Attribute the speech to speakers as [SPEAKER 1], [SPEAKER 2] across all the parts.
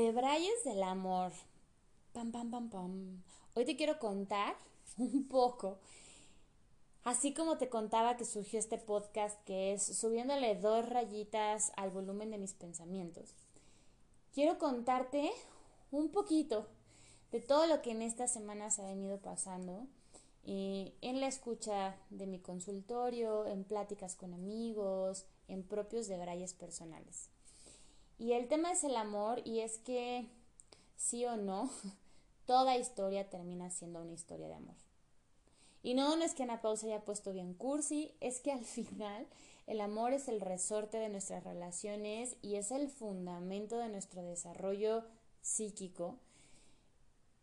[SPEAKER 1] De Brayes del Amor. Pam, pam, pam, pam. Hoy te quiero contar un poco, así como te contaba que surgió este podcast, que es subiéndole dos rayitas al volumen de mis pensamientos. Quiero contarte un poquito de todo lo que en estas semanas ha venido pasando en la escucha de mi consultorio, en pláticas con amigos, en propios de Brayes personales. Y el tema es el amor y es que, sí o no, toda historia termina siendo una historia de amor. Y no, es que Ana Pausa haya puesto bien cursi, es que al final el amor es el resorte de nuestras relaciones y es el fundamento de nuestro desarrollo psíquico.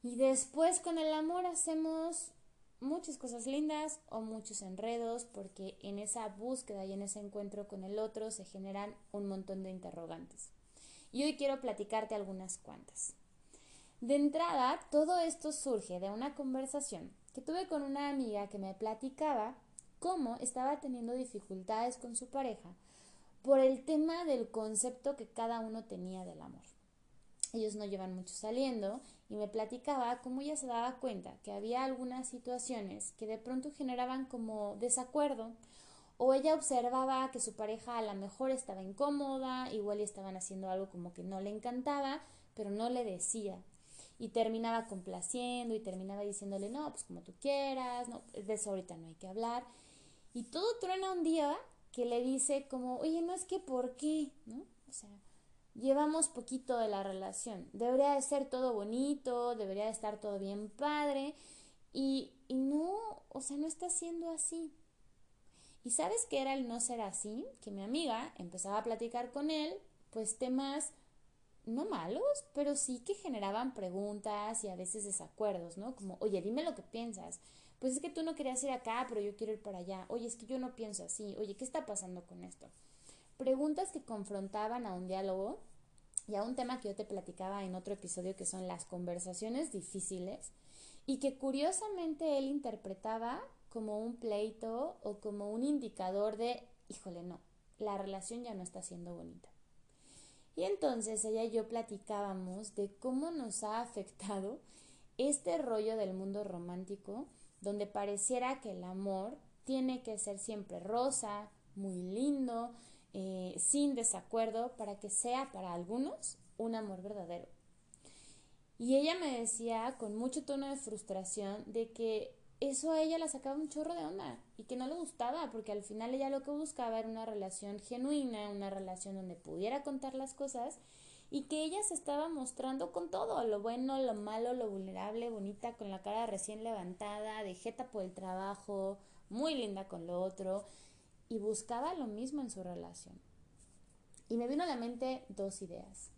[SPEAKER 1] Y después con el amor hacemos muchas cosas lindas o muchos enredos porque en esa búsqueda y en ese encuentro con el otro se generan un montón de interrogantes y hoy quiero platicarte algunas cuantas. De entrada, todo esto surge de una conversación que tuve con una amiga que me platicaba cómo estaba teniendo dificultades con su pareja por el tema del concepto que cada uno tenía del amor. Ellos no llevan mucho saliendo y me platicaba cómo ella se daba cuenta que había algunas situaciones que de pronto generaban como desacuerdo o ella observaba que su pareja a lo mejor estaba incómoda, igual y estaban haciendo algo como que no le encantaba, pero no le decía. Y terminaba complaciendo y terminaba diciéndole, no, pues como tú quieras, no, de eso ahorita no hay que hablar. Y todo truena un día que le dice como, oye, no es que por qué, ¿no? O sea, llevamos poquito de la relación. Debería de ser todo bonito, debería de estar todo bien padre. Y, y no, o sea, no está siendo así. ¿Y sabes qué era el no ser así? Que mi amiga empezaba a platicar con él, pues temas no malos, pero sí que generaban preguntas y a veces desacuerdos, ¿no? Como, oye, dime lo que piensas. Pues es que tú no querías ir acá, pero yo quiero ir para allá. Oye, es que yo no pienso así. Oye, ¿qué está pasando con esto? Preguntas que confrontaban a un diálogo y a un tema que yo te platicaba en otro episodio que son las conversaciones difíciles y que curiosamente él interpretaba como un pleito o como un indicador de, híjole, no, la relación ya no está siendo bonita. Y entonces ella y yo platicábamos de cómo nos ha afectado este rollo del mundo romántico, donde pareciera que el amor tiene que ser siempre rosa, muy lindo, eh, sin desacuerdo, para que sea para algunos un amor verdadero. Y ella me decía con mucho tono de frustración de que eso a ella la sacaba un chorro de onda y que no le gustaba, porque al final ella lo que buscaba era una relación genuina, una relación donde pudiera contar las cosas y que ella se estaba mostrando con todo, lo bueno, lo malo, lo vulnerable, bonita, con la cara recién levantada, de jeta por el trabajo, muy linda con lo otro, y buscaba lo mismo en su relación. Y me vino a la mente dos ideas.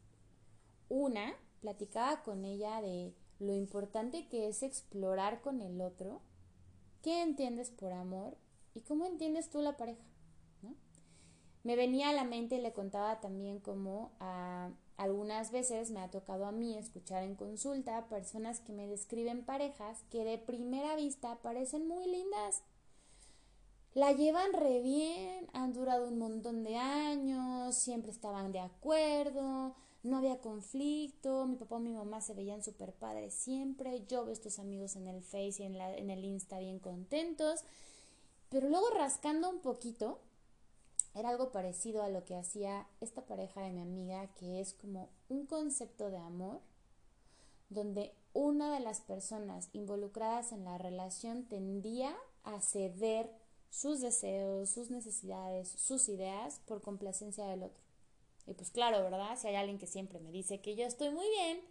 [SPEAKER 1] Una, platicaba con ella de lo importante que es explorar con el otro ¿Qué entiendes por amor? ¿Y cómo entiendes tú la pareja? Me venía a la mente y le contaba también cómo a, algunas veces me ha tocado a mí escuchar en consulta personas que me describen parejas que de primera vista parecen muy lindas. La llevan re bien, han durado un montón de años, siempre estaban de acuerdo, no había conflicto, mi papá y mi mamá se veían súper padres siempre, yo veo estos amigos en el Face y en, la, en el Insta bien contentos, pero luego rascando un poquito, era algo parecido a lo que hacía esta pareja de mi amiga, que es como un concepto de amor, donde una de las personas involucradas en la relación tendía a ceder sus deseos, sus necesidades, sus ideas por complacencia del otro. Y pues claro, ¿verdad? Si hay alguien que siempre me dice que yo estoy muy bien,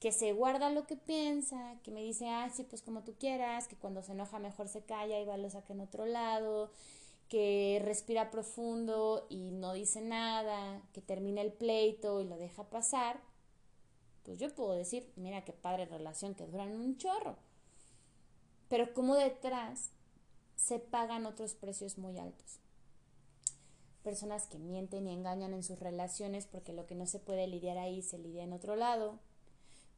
[SPEAKER 1] que se guarda lo que piensa, que me dice, ah, sí, pues como tú quieras, que cuando se enoja mejor se calla y va lo saca en otro lado, que respira profundo y no dice nada, que termina el pleito y lo deja pasar, pues yo puedo decir, mira qué padre relación que duran un chorro. Pero como detrás se pagan otros precios muy altos personas que mienten y engañan en sus relaciones porque lo que no se puede lidiar ahí se lidia en otro lado,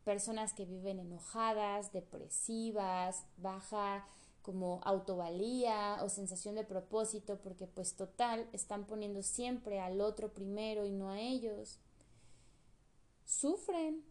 [SPEAKER 1] personas que viven enojadas, depresivas, baja como autovalía o sensación de propósito porque pues total están poniendo siempre al otro primero y no a ellos. Sufren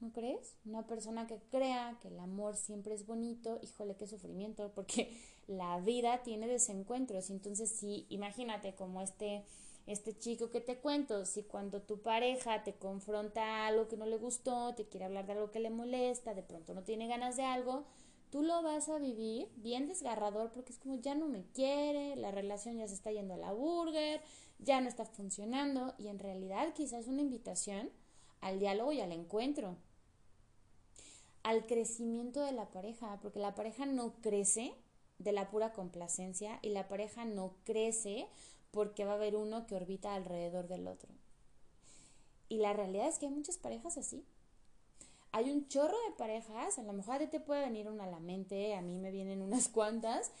[SPEAKER 1] ¿no crees? Una persona que crea que el amor siempre es bonito, híjole, qué sufrimiento, porque la vida tiene desencuentros. Entonces, sí, imagínate como este, este chico que te cuento, si cuando tu pareja te confronta algo que no le gustó, te quiere hablar de algo que le molesta, de pronto no tiene ganas de algo, tú lo vas a vivir bien desgarrador porque es como ya no me quiere, la relación ya se está yendo a la burger, ya no está funcionando y en realidad quizás es una invitación al diálogo y al encuentro, al crecimiento de la pareja, porque la pareja no crece de la pura complacencia y la pareja no crece porque va a haber uno que orbita alrededor del otro. Y la realidad es que hay muchas parejas así. Hay un chorro de parejas, a lo mejor te puede venir una a la mente, a mí me vienen unas cuantas,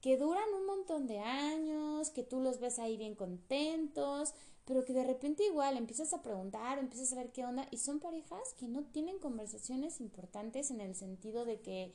[SPEAKER 1] que duran un montón de años, que tú los ves ahí bien contentos, pero que de repente igual empiezas a preguntar, empiezas a ver qué onda, y son parejas que no tienen conversaciones importantes en el sentido de que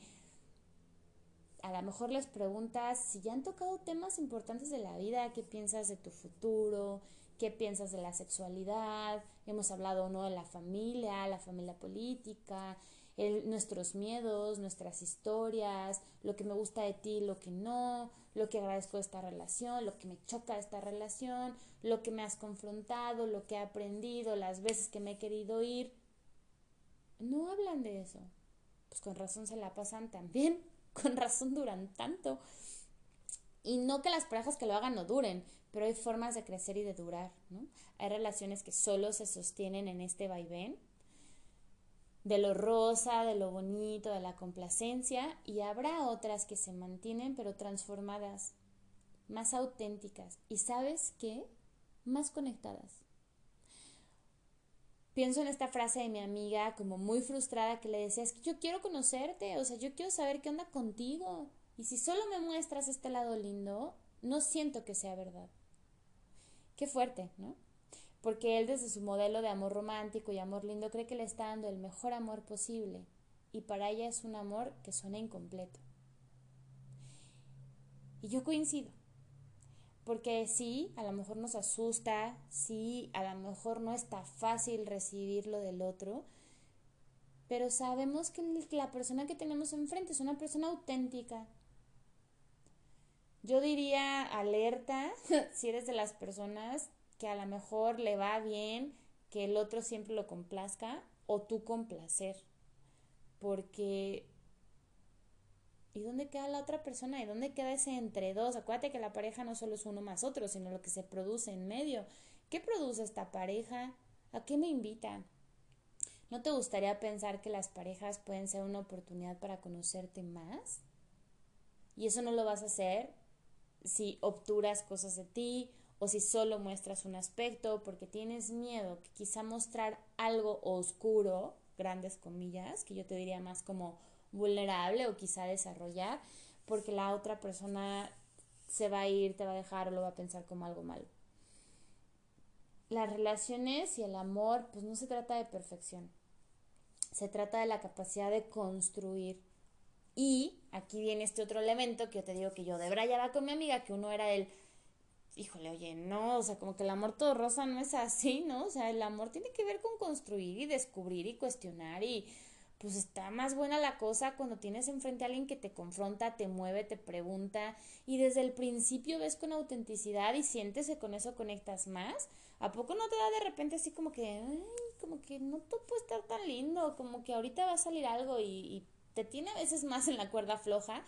[SPEAKER 1] a lo mejor les preguntas si ya han tocado temas importantes de la vida, qué piensas de tu futuro, qué piensas de la sexualidad, hemos hablado no de la familia, la familia política, nuestros miedos, nuestras historias, lo que me gusta de ti, lo que no, lo que agradezco de esta relación, lo que me choca de esta relación, lo que me has confrontado, lo que he aprendido, las veces que me he querido ir. No hablan de eso. Pues con razón se la pasan también, con razón duran tanto. Y no que las parejas que lo hagan no duren, pero hay formas de crecer y de durar, ¿no? Hay relaciones que solo se sostienen en este vaivén de lo rosa, de lo bonito, de la complacencia, y habrá otras que se mantienen pero transformadas, más auténticas y sabes qué, más conectadas. Pienso en esta frase de mi amiga como muy frustrada que le decía, es que yo quiero conocerte, o sea, yo quiero saber qué onda contigo. Y si solo me muestras este lado lindo, no siento que sea verdad. Qué fuerte, ¿no? Porque él desde su modelo de amor romántico y amor lindo cree que le está dando el mejor amor posible y para ella es un amor que suena incompleto. Y yo coincido, porque sí, a lo mejor nos asusta, sí, a lo mejor no está fácil recibir lo del otro, pero sabemos que la persona que tenemos enfrente es una persona auténtica. Yo diría alerta si eres de las personas que a lo mejor le va bien que el otro siempre lo complazca o tú complacer. Porque ¿y dónde queda la otra persona? ¿Y dónde queda ese entre dos? Acuérdate que la pareja no solo es uno más otro, sino lo que se produce en medio. ¿Qué produce esta pareja? ¿A qué me invita? ¿No te gustaría pensar que las parejas pueden ser una oportunidad para conocerte más? Y eso no lo vas a hacer si obturas cosas de ti o si solo muestras un aspecto porque tienes miedo que quizá mostrar algo oscuro, grandes comillas, que yo te diría más como vulnerable o quizá desarrollar, porque la otra persona se va a ir, te va a dejar o lo va a pensar como algo malo. Las relaciones y el amor, pues no se trata de perfección, se trata de la capacidad de construir. Y aquí viene este otro elemento que yo te digo que yo de va con mi amiga, que uno era el híjole, oye, no, o sea, como que el amor todo rosa no es así, ¿no? O sea, el amor tiene que ver con construir y descubrir y cuestionar y pues está más buena la cosa cuando tienes enfrente a alguien que te confronta, te mueve, te pregunta y desde el principio ves con autenticidad y sientes que con eso conectas más. ¿A poco no te da de repente así como que, ay, como que no todo puede estar tan lindo, como que ahorita va a salir algo y, y te tiene a veces más en la cuerda floja?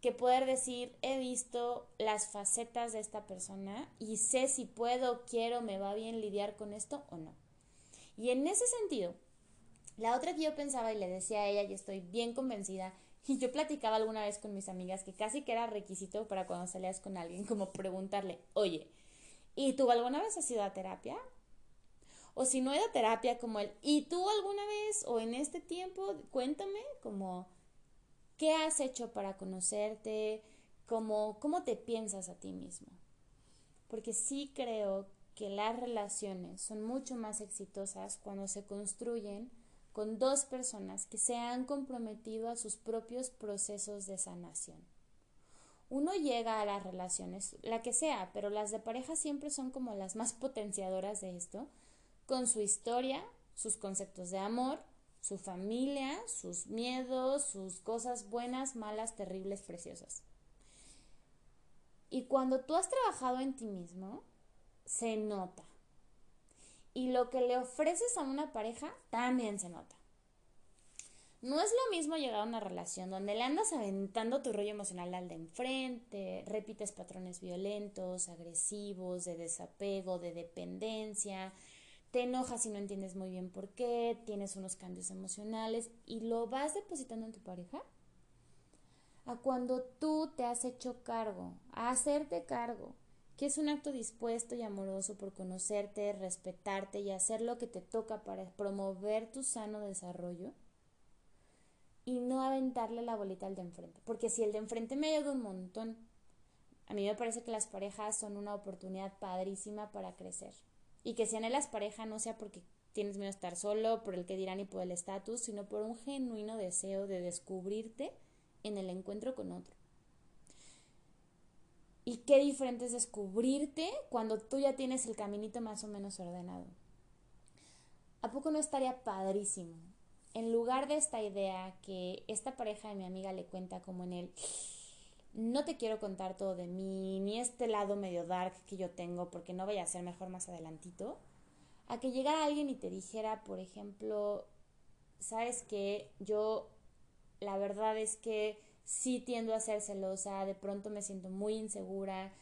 [SPEAKER 1] Que poder decir, he visto las facetas de esta persona y sé si puedo, quiero, me va bien lidiar con esto o no. Y en ese sentido, la otra que yo pensaba y le decía a ella, y estoy bien convencida, y yo platicaba alguna vez con mis amigas que casi que era requisito para cuando salías con alguien, como preguntarle, oye, ¿y tú alguna vez has ido a terapia? O si no he ido a terapia, como el, ¿y tú alguna vez o en este tiempo, cuéntame, como ¿Qué has hecho para conocerte? ¿Cómo, cómo te piensas a ti mismo? Porque sí creo que las relaciones son mucho más exitosas cuando se construyen con dos personas que se han comprometido a sus propios procesos de sanación. Uno llega a las relaciones, la que sea, pero las de pareja siempre son como las más potenciadoras de esto, con su historia, sus conceptos de amor, su familia, sus miedos, sus cosas buenas, malas, terribles, preciosas. Y cuando tú has trabajado en ti mismo, se nota. Y lo que le ofreces a una pareja también se nota. No es lo mismo llegar a una relación donde le andas aventando tu rollo emocional al de enfrente, repites patrones violentos, agresivos, de desapego, de dependencia, te enojas y no entiendes muy bien por qué, tienes unos cambios emocionales y lo vas depositando en tu pareja. A cuando tú te has hecho cargo, a hacerte cargo, que es un acto dispuesto y amoroso por conocerte, respetarte y hacer lo que te toca para promover tu sano desarrollo y no aventarle la bolita al de enfrente. Porque si el de enfrente me ayuda un montón, a mí me parece que las parejas son una oportunidad padrísima para crecer. Y que si anhelas pareja no sea porque tienes miedo a estar solo, por el que dirán y por el estatus, sino por un genuino deseo de descubrirte en el encuentro con otro. Y qué diferente es descubrirte cuando tú ya tienes el caminito más o menos ordenado. ¿A poco no estaría padrísimo en lugar de esta idea que esta pareja de mi amiga le cuenta como en el no te quiero contar todo de mí, ni este lado medio dark que yo tengo, porque no vaya a ser mejor más adelantito, a que llegara alguien y te dijera, por ejemplo, sabes que yo, la verdad es que sí tiendo a ser celosa, de pronto me siento muy insegura,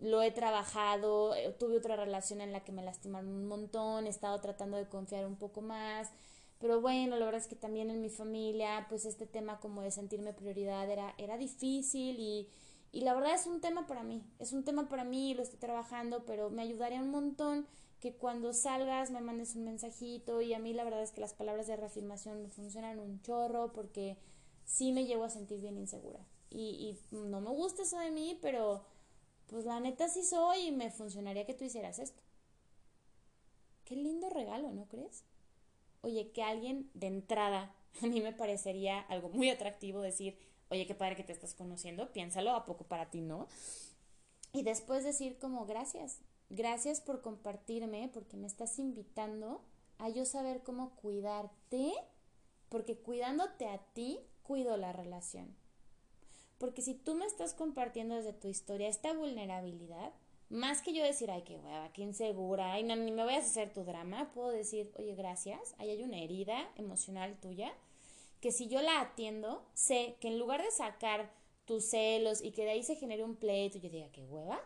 [SPEAKER 1] lo he trabajado, eh, tuve otra relación en la que me lastimaron un montón, he estado tratando de confiar un poco más, pero bueno, la verdad es que también en mi familia, pues este tema como de sentirme prioridad era, era difícil y, y la verdad es un tema para mí, es un tema para mí, lo estoy trabajando, pero me ayudaría un montón que cuando salgas me mandes un mensajito y a mí la verdad es que las palabras de reafirmación me funcionan un chorro porque sí me llevo a sentir bien insegura. Y, y no me gusta eso de mí, pero pues la neta sí soy y me funcionaría que tú hicieras esto. Qué lindo regalo, ¿no crees? Oye, que alguien de entrada, a mí me parecería algo muy atractivo decir, oye, qué padre que te estás conociendo, piénsalo, a poco para ti, ¿no? Y después decir como, gracias, gracias por compartirme, porque me estás invitando a yo saber cómo cuidarte, porque cuidándote a ti, cuido la relación. Porque si tú me estás compartiendo desde tu historia esta vulnerabilidad, más que yo decir, ay, qué hueva, qué insegura, ay, no, ni me vayas a hacer tu drama, puedo decir, oye, gracias, ahí hay una herida emocional tuya, que si yo la atiendo, sé que en lugar de sacar tus celos y que de ahí se genere un pleito y yo diga, qué hueva,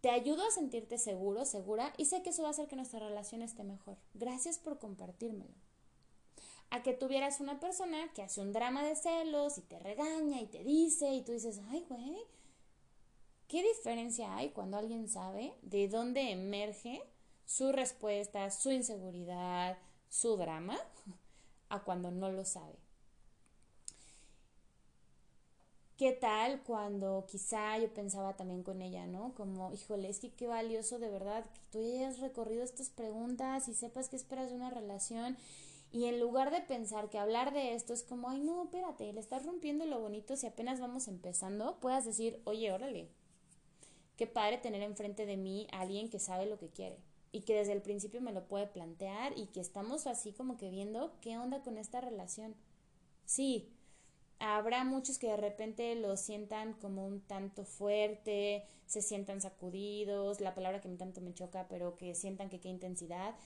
[SPEAKER 1] te ayudo a sentirte seguro, segura, y sé que eso va a hacer que nuestra relación esté mejor. Gracias por compartírmelo. A que tuvieras una persona que hace un drama de celos y te regaña y te dice y tú dices, ay, güey, ¿Qué diferencia hay cuando alguien sabe de dónde emerge su respuesta, su inseguridad, su drama, a cuando no lo sabe? ¿Qué tal cuando quizá yo pensaba también con ella, ¿no? Como, híjole, es que qué valioso de verdad que tú hayas recorrido estas preguntas y sepas qué esperas de una relación y en lugar de pensar que hablar de esto es como, ay, no, espérate, le estás rompiendo lo bonito si apenas vamos empezando, puedas decir, oye, órale, Qué padre tener enfrente de mí a alguien que sabe lo que quiere y que desde el principio me lo puede plantear y que estamos así como que viendo qué onda con esta relación. Sí, habrá muchos que de repente lo sientan como un tanto fuerte, se sientan sacudidos, la palabra que me tanto me choca, pero que sientan que qué intensidad.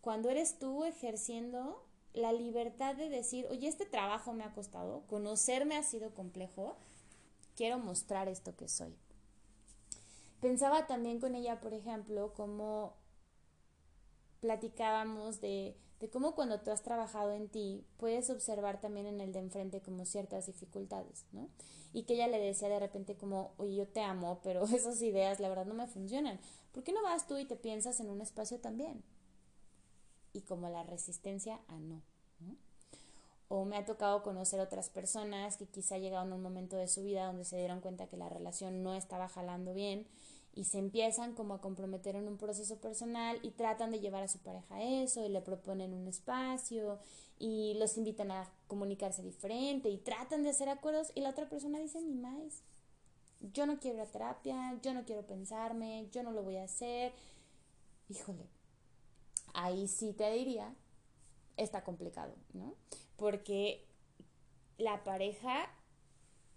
[SPEAKER 1] Cuando eres tú ejerciendo la libertad de decir, oye, este trabajo me ha costado, conocerme ha sido complejo, quiero mostrar esto que soy. Pensaba también con ella, por ejemplo, cómo platicábamos de, de cómo cuando tú has trabajado en ti, puedes observar también en el de enfrente como ciertas dificultades, ¿no? Y que ella le decía de repente como, oye, yo te amo, pero esas ideas la verdad no me funcionan. ¿Por qué no vas tú y te piensas en un espacio también? Y como la resistencia a no. O me ha tocado conocer otras personas que quizá llegaron a un momento de su vida donde se dieron cuenta que la relación no estaba jalando bien y se empiezan como a comprometer en un proceso personal y tratan de llevar a su pareja a eso y le proponen un espacio y los invitan a comunicarse diferente y tratan de hacer acuerdos y la otra persona dice ni más. Yo no quiero la terapia, yo no quiero pensarme, yo no lo voy a hacer. Híjole, ahí sí te diría está complicado, ¿no? Porque la pareja,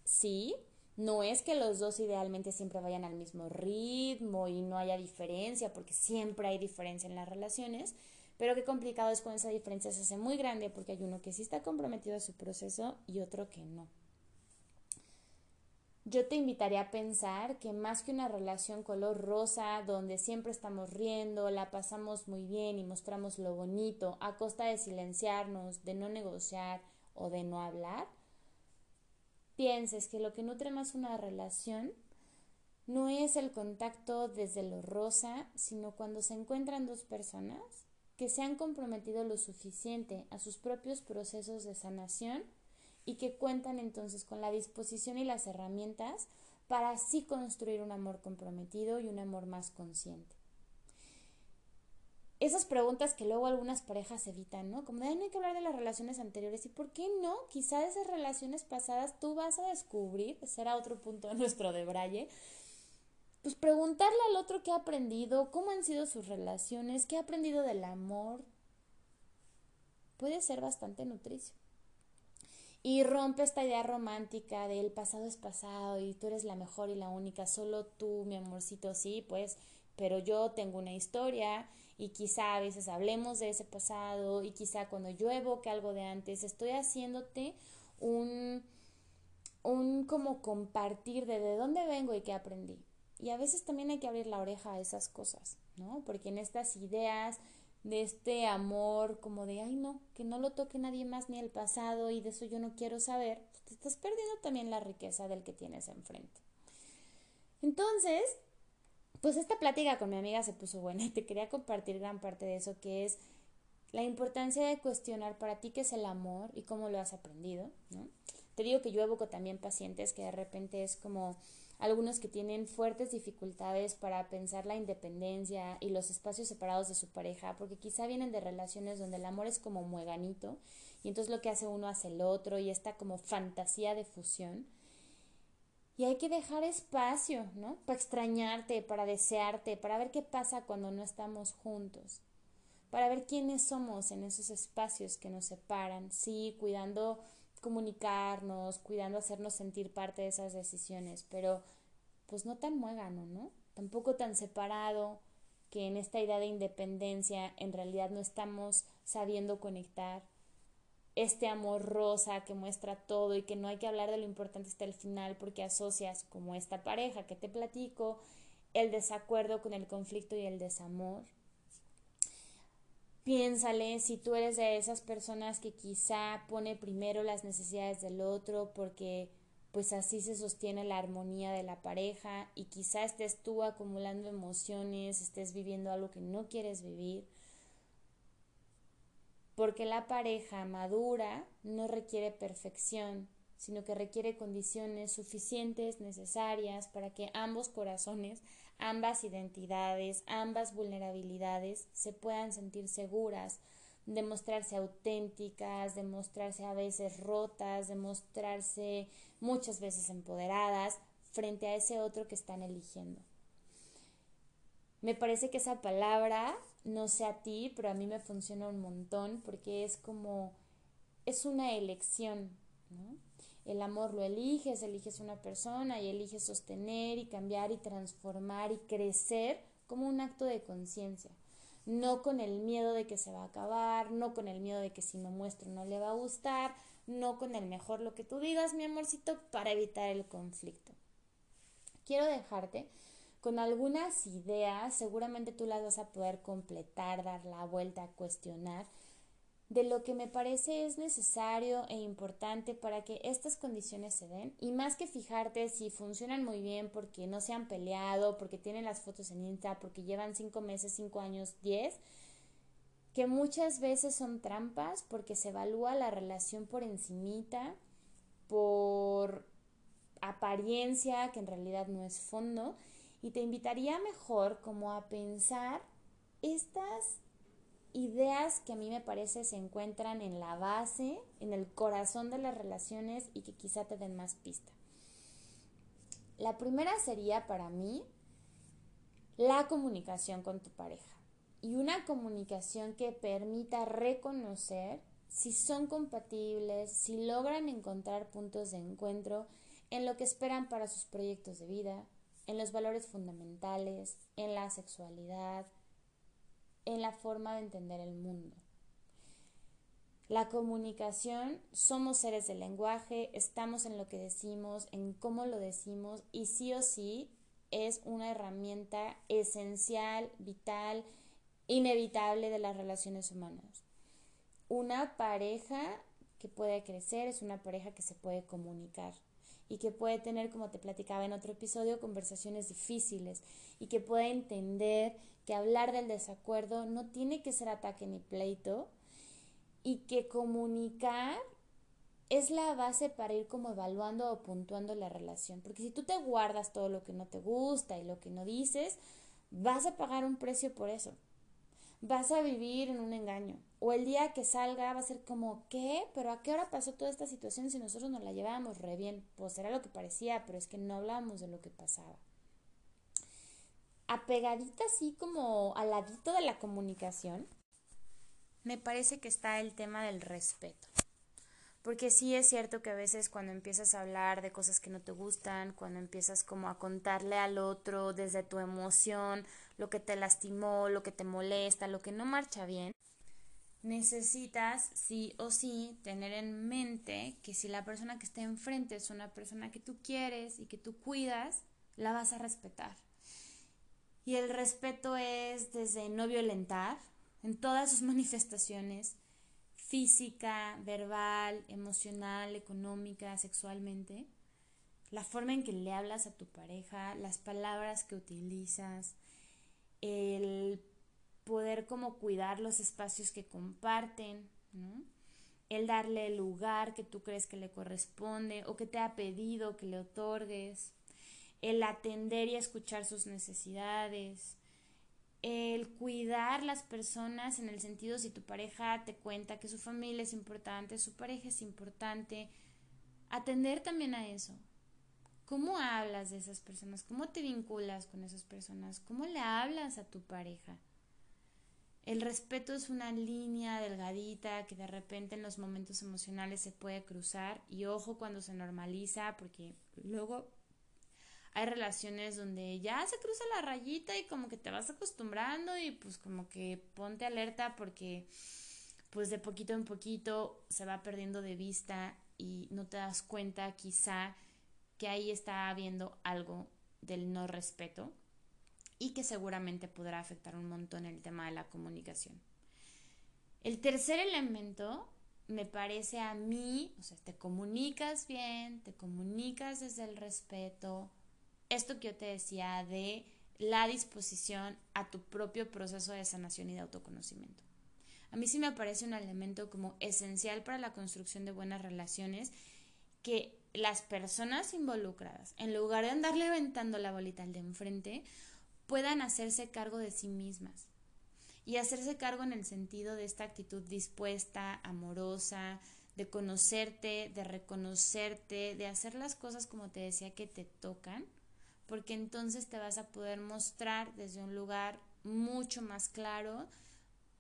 [SPEAKER 1] sí, no es que los dos idealmente siempre vayan al mismo ritmo y no haya diferencia, porque siempre hay diferencia en las relaciones, pero qué complicado es cuando esa diferencia se hace muy grande porque hay uno que sí está comprometido a su proceso y otro que no. Yo te invitaría a pensar que más que una relación color rosa, donde siempre estamos riendo, la pasamos muy bien y mostramos lo bonito, a costa de silenciarnos, de no negociar o de no hablar, pienses que lo que nutre más una relación no es el contacto desde lo rosa, sino cuando se encuentran dos personas que se han comprometido lo suficiente a sus propios procesos de sanación y que cuentan entonces con la disposición y las herramientas para así construir un amor comprometido y un amor más consciente. Esas preguntas que luego algunas parejas evitan, ¿no? Como de, no hay que hablar de las relaciones anteriores. ¿Y por qué no? Quizá de esas relaciones pasadas tú vas a descubrir, será otro punto de nuestro debraye, pues preguntarle al otro qué ha aprendido, cómo han sido sus relaciones, qué ha aprendido del amor, puede ser bastante nutricio. Y rompe esta idea romántica de el pasado es pasado y tú eres la mejor y la única, solo tú, mi amorcito, sí, pues, pero yo tengo una historia y quizá a veces hablemos de ese pasado y quizá cuando yo evoque algo de antes, estoy haciéndote un, un como compartir de de dónde vengo y qué aprendí. Y a veces también hay que abrir la oreja a esas cosas, ¿no? Porque en estas ideas de este amor como de, ay no, que no lo toque nadie más ni el pasado y de eso yo no quiero saber, pues te estás perdiendo también la riqueza del que tienes enfrente. Entonces, pues esta plática con mi amiga se puso buena y te quería compartir gran parte de eso, que es la importancia de cuestionar para ti qué es el amor y cómo lo has aprendido, ¿no? Te digo que yo evoco también pacientes que de repente es como algunos que tienen fuertes dificultades para pensar la independencia y los espacios separados de su pareja, porque quizá vienen de relaciones donde el amor es como mueganito y entonces lo que hace uno hace el otro y esta como fantasía de fusión. Y hay que dejar espacio, ¿no? Para extrañarte, para desearte, para ver qué pasa cuando no estamos juntos, para ver quiénes somos en esos espacios que nos separan, sí, cuidando comunicarnos, cuidando hacernos sentir parte de esas decisiones, pero pues no tan muégano, ¿no? Tampoco tan separado que en esta idea de independencia en realidad no estamos sabiendo conectar. Este amor rosa que muestra todo y que no hay que hablar de lo importante hasta el final porque asocias como esta pareja que te platico, el desacuerdo con el conflicto y el desamor Piénsale si tú eres de esas personas que quizá pone primero las necesidades del otro porque pues así se sostiene la armonía de la pareja y quizá estés tú acumulando emociones, estés viviendo algo que no quieres vivir. Porque la pareja madura no requiere perfección, sino que requiere condiciones suficientes, necesarias para que ambos corazones ambas identidades, ambas vulnerabilidades se puedan sentir seguras, demostrarse auténticas, demostrarse a veces rotas, demostrarse muchas veces empoderadas frente a ese otro que están eligiendo. Me parece que esa palabra, no sé a ti, pero a mí me funciona un montón porque es como, es una elección, ¿no? El amor lo eliges, eliges una persona y eliges sostener y cambiar y transformar y crecer como un acto de conciencia. No con el miedo de que se va a acabar, no con el miedo de que si no muestro no le va a gustar, no con el mejor lo que tú digas, mi amorcito, para evitar el conflicto. Quiero dejarte con algunas ideas, seguramente tú las vas a poder completar, dar la vuelta, cuestionar de lo que me parece es necesario e importante para que estas condiciones se den y más que fijarte si funcionan muy bien porque no se han peleado, porque tienen las fotos en Insta, porque llevan cinco meses, cinco años, diez, que muchas veces son trampas porque se evalúa la relación por encimita, por apariencia que en realidad no es fondo y te invitaría mejor como a pensar estas ideas que a mí me parece se encuentran en la base, en el corazón de las relaciones y que quizá te den más pista. La primera sería para mí la comunicación con tu pareja. y una comunicación que permita reconocer si son compatibles, si logran encontrar puntos de encuentro en lo que esperan para sus proyectos de vida, en los valores fundamentales, en la sexualidad, en la forma de entender el mundo. La comunicación, somos seres de lenguaje, estamos en lo que decimos, en cómo lo decimos y sí o sí es una herramienta esencial, vital, inevitable de las relaciones humanas. Una pareja que puede crecer es una pareja que se puede comunicar y que puede tener, como te platicaba en otro episodio, conversaciones difíciles y que puede entender que hablar del desacuerdo no tiene que ser ataque ni pleito y que comunicar es la base para ir como evaluando o puntuando la relación. Porque si tú te guardas todo lo que no te gusta y lo que no dices, vas a pagar un precio por eso. Vas a vivir en un engaño. O el día que salga va a ser como, ¿qué? ¿Pero a qué hora pasó toda esta situación si nosotros nos la llevábamos re bien? Pues era lo que parecía, pero es que no hablábamos de lo que pasaba. Apegadita así como al ladito de la comunicación, me parece que está el tema del respeto. Porque sí es cierto que a veces cuando empiezas a hablar de cosas que no te gustan, cuando empiezas como a contarle al otro desde tu emoción lo que te lastimó, lo que te molesta, lo que no marcha bien, necesitas sí o sí tener en mente que si la persona que está enfrente es una persona que tú quieres y que tú cuidas, la vas a respetar. Y el respeto es desde no violentar, en todas sus manifestaciones, física, verbal, emocional, económica, sexualmente, la forma en que le hablas a tu pareja, las palabras que utilizas, el poder como cuidar los espacios que comparten, el darle el lugar que tú crees que le corresponde o que te ha pedido que le otorgues, el atender y escuchar sus necesidades, el cuidar las personas en el sentido si tu pareja te cuenta que su familia es importante, su pareja es importante, atender también a eso. ¿Cómo hablas de esas personas? ¿Cómo te vinculas con esas personas? ¿Cómo le hablas a tu pareja? El respeto es una línea delgadita que de repente en los momentos emocionales se puede cruzar y ojo cuando se normaliza porque luego hay relaciones donde ya se cruza la rayita y como que te vas acostumbrando y pues como que ponte alerta porque pues de poquito en poquito se va perdiendo de vista y no te das cuenta quizá que ahí está habiendo algo del no respeto y que seguramente podrá afectar un montón el tema de la comunicación. El tercer elemento me parece a mí, o sea, te comunicas bien, te comunicas desde el respeto, esto que yo te decía de la disposición a tu propio proceso de sanación y de autoconocimiento. A mí sí me parece un elemento como esencial para la construcción de buenas relaciones que las personas involucradas, en lugar de andarle aventando la bolita al de enfrente, puedan hacerse cargo de sí mismas. Y hacerse cargo en el sentido de esta actitud dispuesta, amorosa, de conocerte, de reconocerte, de hacer las cosas como te decía que te tocan porque entonces te vas a poder mostrar desde un lugar mucho más claro,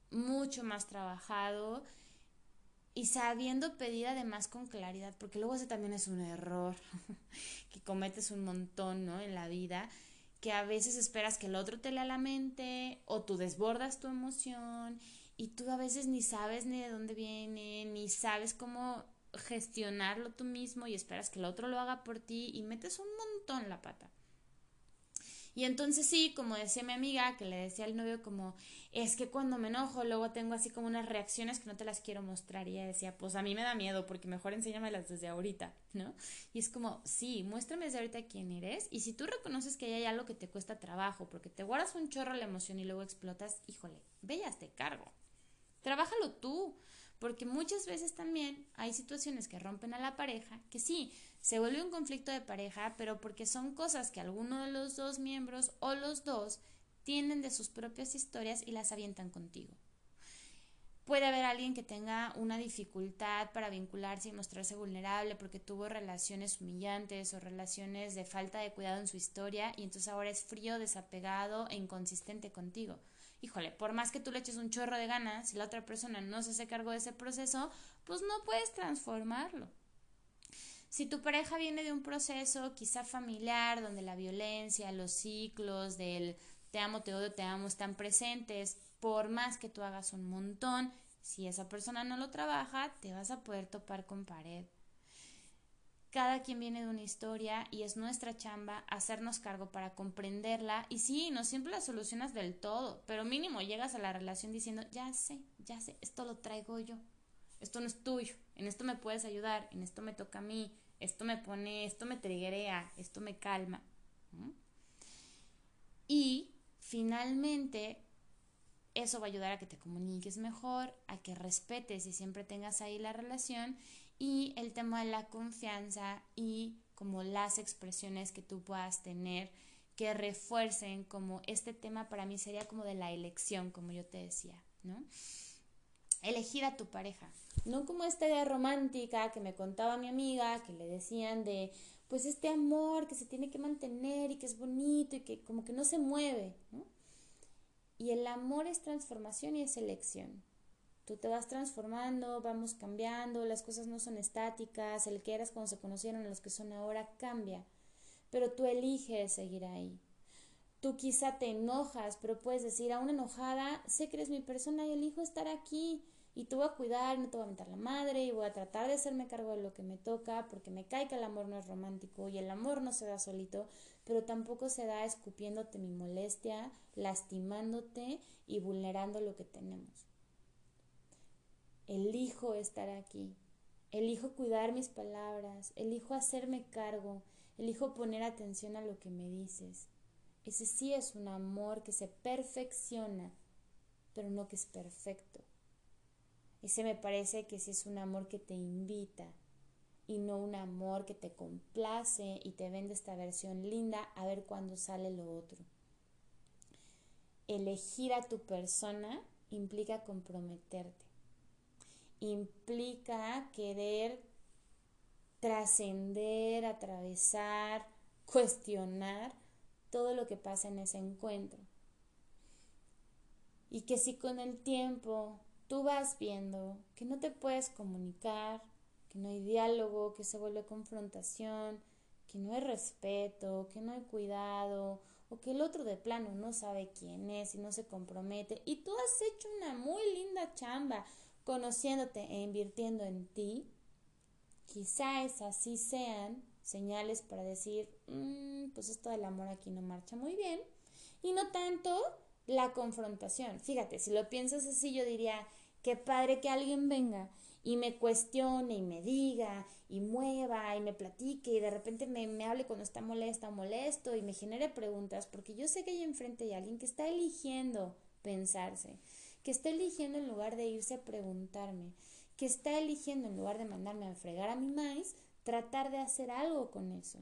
[SPEAKER 1] mucho más trabajado y sabiendo pedir además con claridad, porque luego ese también es un error que cometes un montón, ¿no? En la vida, que a veces esperas que el otro te lea la mente o tú desbordas tu emoción y tú a veces ni sabes ni de dónde viene, ni sabes cómo gestionarlo tú mismo y esperas que el otro lo haga por ti y metes un montón la pata. Y entonces sí, como decía mi amiga, que le decía al novio como, es que cuando me enojo luego tengo así como unas reacciones que no te las quiero mostrar. Y ella decía, pues a mí me da miedo porque mejor enséñamelas desde ahorita, ¿no? Y es como, sí, muéstrame desde ahorita quién eres. Y si tú reconoces que hay algo que te cuesta trabajo porque te guardas un chorro la emoción y luego explotas, híjole, ve te cargo. Trabájalo tú. Porque muchas veces también hay situaciones que rompen a la pareja, que sí, se vuelve un conflicto de pareja, pero porque son cosas que alguno de los dos miembros o los dos tienen de sus propias historias y las avientan contigo. Puede haber alguien que tenga una dificultad para vincularse y mostrarse vulnerable porque tuvo relaciones humillantes o relaciones de falta de cuidado en su historia y entonces ahora es frío, desapegado e inconsistente contigo. Híjole, por más que tú le eches un chorro de ganas, si la otra persona no se hace cargo de ese proceso, pues no puedes transformarlo. Si tu pareja viene de un proceso quizá familiar donde la violencia, los ciclos del te amo, te odio, te amo están presentes, por más que tú hagas un montón, si esa persona no lo trabaja, te vas a poder topar con pared. Cada quien viene de una historia y es nuestra chamba hacernos cargo para comprenderla. Y sí, no siempre la solucionas del todo, pero mínimo llegas a la relación diciendo, ya sé, ya sé, esto lo traigo yo, esto no es tuyo, en esto me puedes ayudar, en esto me toca a mí, esto me pone, esto me triguea, esto me calma. Y finalmente, eso va a ayudar a que te comuniques mejor, a que respetes y siempre tengas ahí la relación y el tema de la confianza y como las expresiones que tú puedas tener que refuercen como este tema para mí sería como de la elección, como yo te decía, ¿no? Elegir a tu pareja, no como esta idea romántica que me contaba mi amiga, que le decían de, pues este amor que se tiene que mantener y que es bonito y que como que no se mueve, ¿no? Y el amor es transformación y es elección. Tú te vas transformando, vamos cambiando, las cosas no son estáticas, el que eras cuando se conocieron los que son ahora cambia, pero tú eliges seguir ahí. Tú quizá te enojas, pero puedes decir a una enojada, sé que eres mi persona y elijo estar aquí y te voy a cuidar, no te voy a meter la madre y voy a tratar de hacerme cargo de lo que me toca porque me cae que el amor no es romántico y el amor no se da solito, pero tampoco se da escupiéndote mi molestia, lastimándote y vulnerando lo que tenemos. Elijo estar aquí, elijo cuidar mis palabras, elijo hacerme cargo, elijo poner atención a lo que me dices. Ese sí es un amor que se perfecciona, pero no que es perfecto. Ese me parece que sí es un amor que te invita y no un amor que te complace y te vende esta versión linda a ver cuándo sale lo otro. Elegir a tu persona implica comprometerte, implica querer trascender, atravesar, cuestionar todo lo que pasa en ese encuentro. Y que si con el tiempo tú vas viendo que no te puedes comunicar, que no hay diálogo, que se vuelve confrontación, que no hay respeto, que no hay cuidado, o que el otro de plano no sabe quién es y no se compromete, y tú has hecho una muy linda chamba conociéndote e invirtiendo en ti, quizá esas sí sean señales para decir, mm, pues esto del amor aquí no marcha muy bien, y no tanto la confrontación. Fíjate, si lo piensas así, yo diría, qué padre que alguien venga y me cuestione y me diga y mueva y me platique y de repente me, me hable cuando está molesta o molesto y me genere preguntas, porque yo sé que hay enfrente hay alguien que está eligiendo pensarse, que está eligiendo en lugar de irse a preguntarme, que está eligiendo en lugar de mandarme a fregar a mi maíz, tratar de hacer algo con eso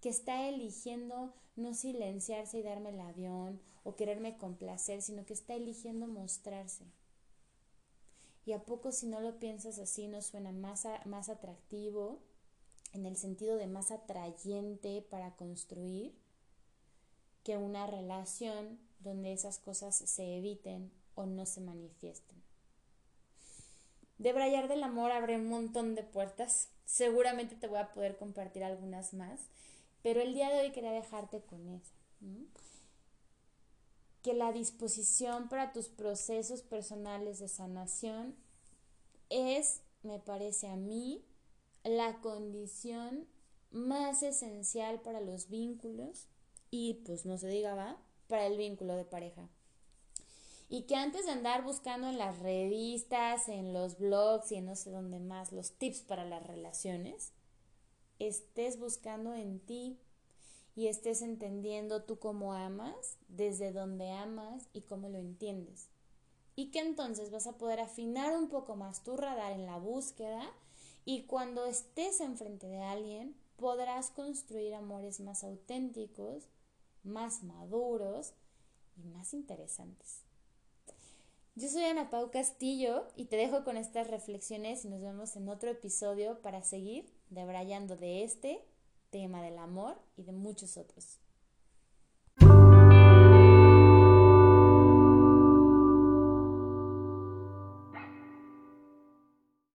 [SPEAKER 1] que está eligiendo no silenciarse y darme el avión o quererme complacer, sino que está eligiendo mostrarse. Y a poco si no lo piensas así, no suena más, más atractivo, en el sentido de más atrayente para construir, que una relación donde esas cosas se eviten o no se manifiesten. De Brayar del Amor abre un montón de puertas. Seguramente te voy a poder compartir algunas más. Pero el día de hoy quería dejarte con eso. Que la disposición para tus procesos personales de sanación es, me parece a mí, la condición más esencial para los vínculos y pues no se diga va, para el vínculo de pareja. Y que antes de andar buscando en las revistas, en los blogs y en no sé dónde más los tips para las relaciones, estés buscando en ti y estés entendiendo tú cómo amas, desde dónde amas y cómo lo entiendes. Y que entonces vas a poder afinar un poco más tu radar en la búsqueda y cuando estés enfrente de alguien podrás construir amores más auténticos, más maduros y más interesantes. Yo soy Ana Pau Castillo y te dejo con estas reflexiones y nos vemos en otro episodio para seguir debrayando de este tema del amor y de muchos otros.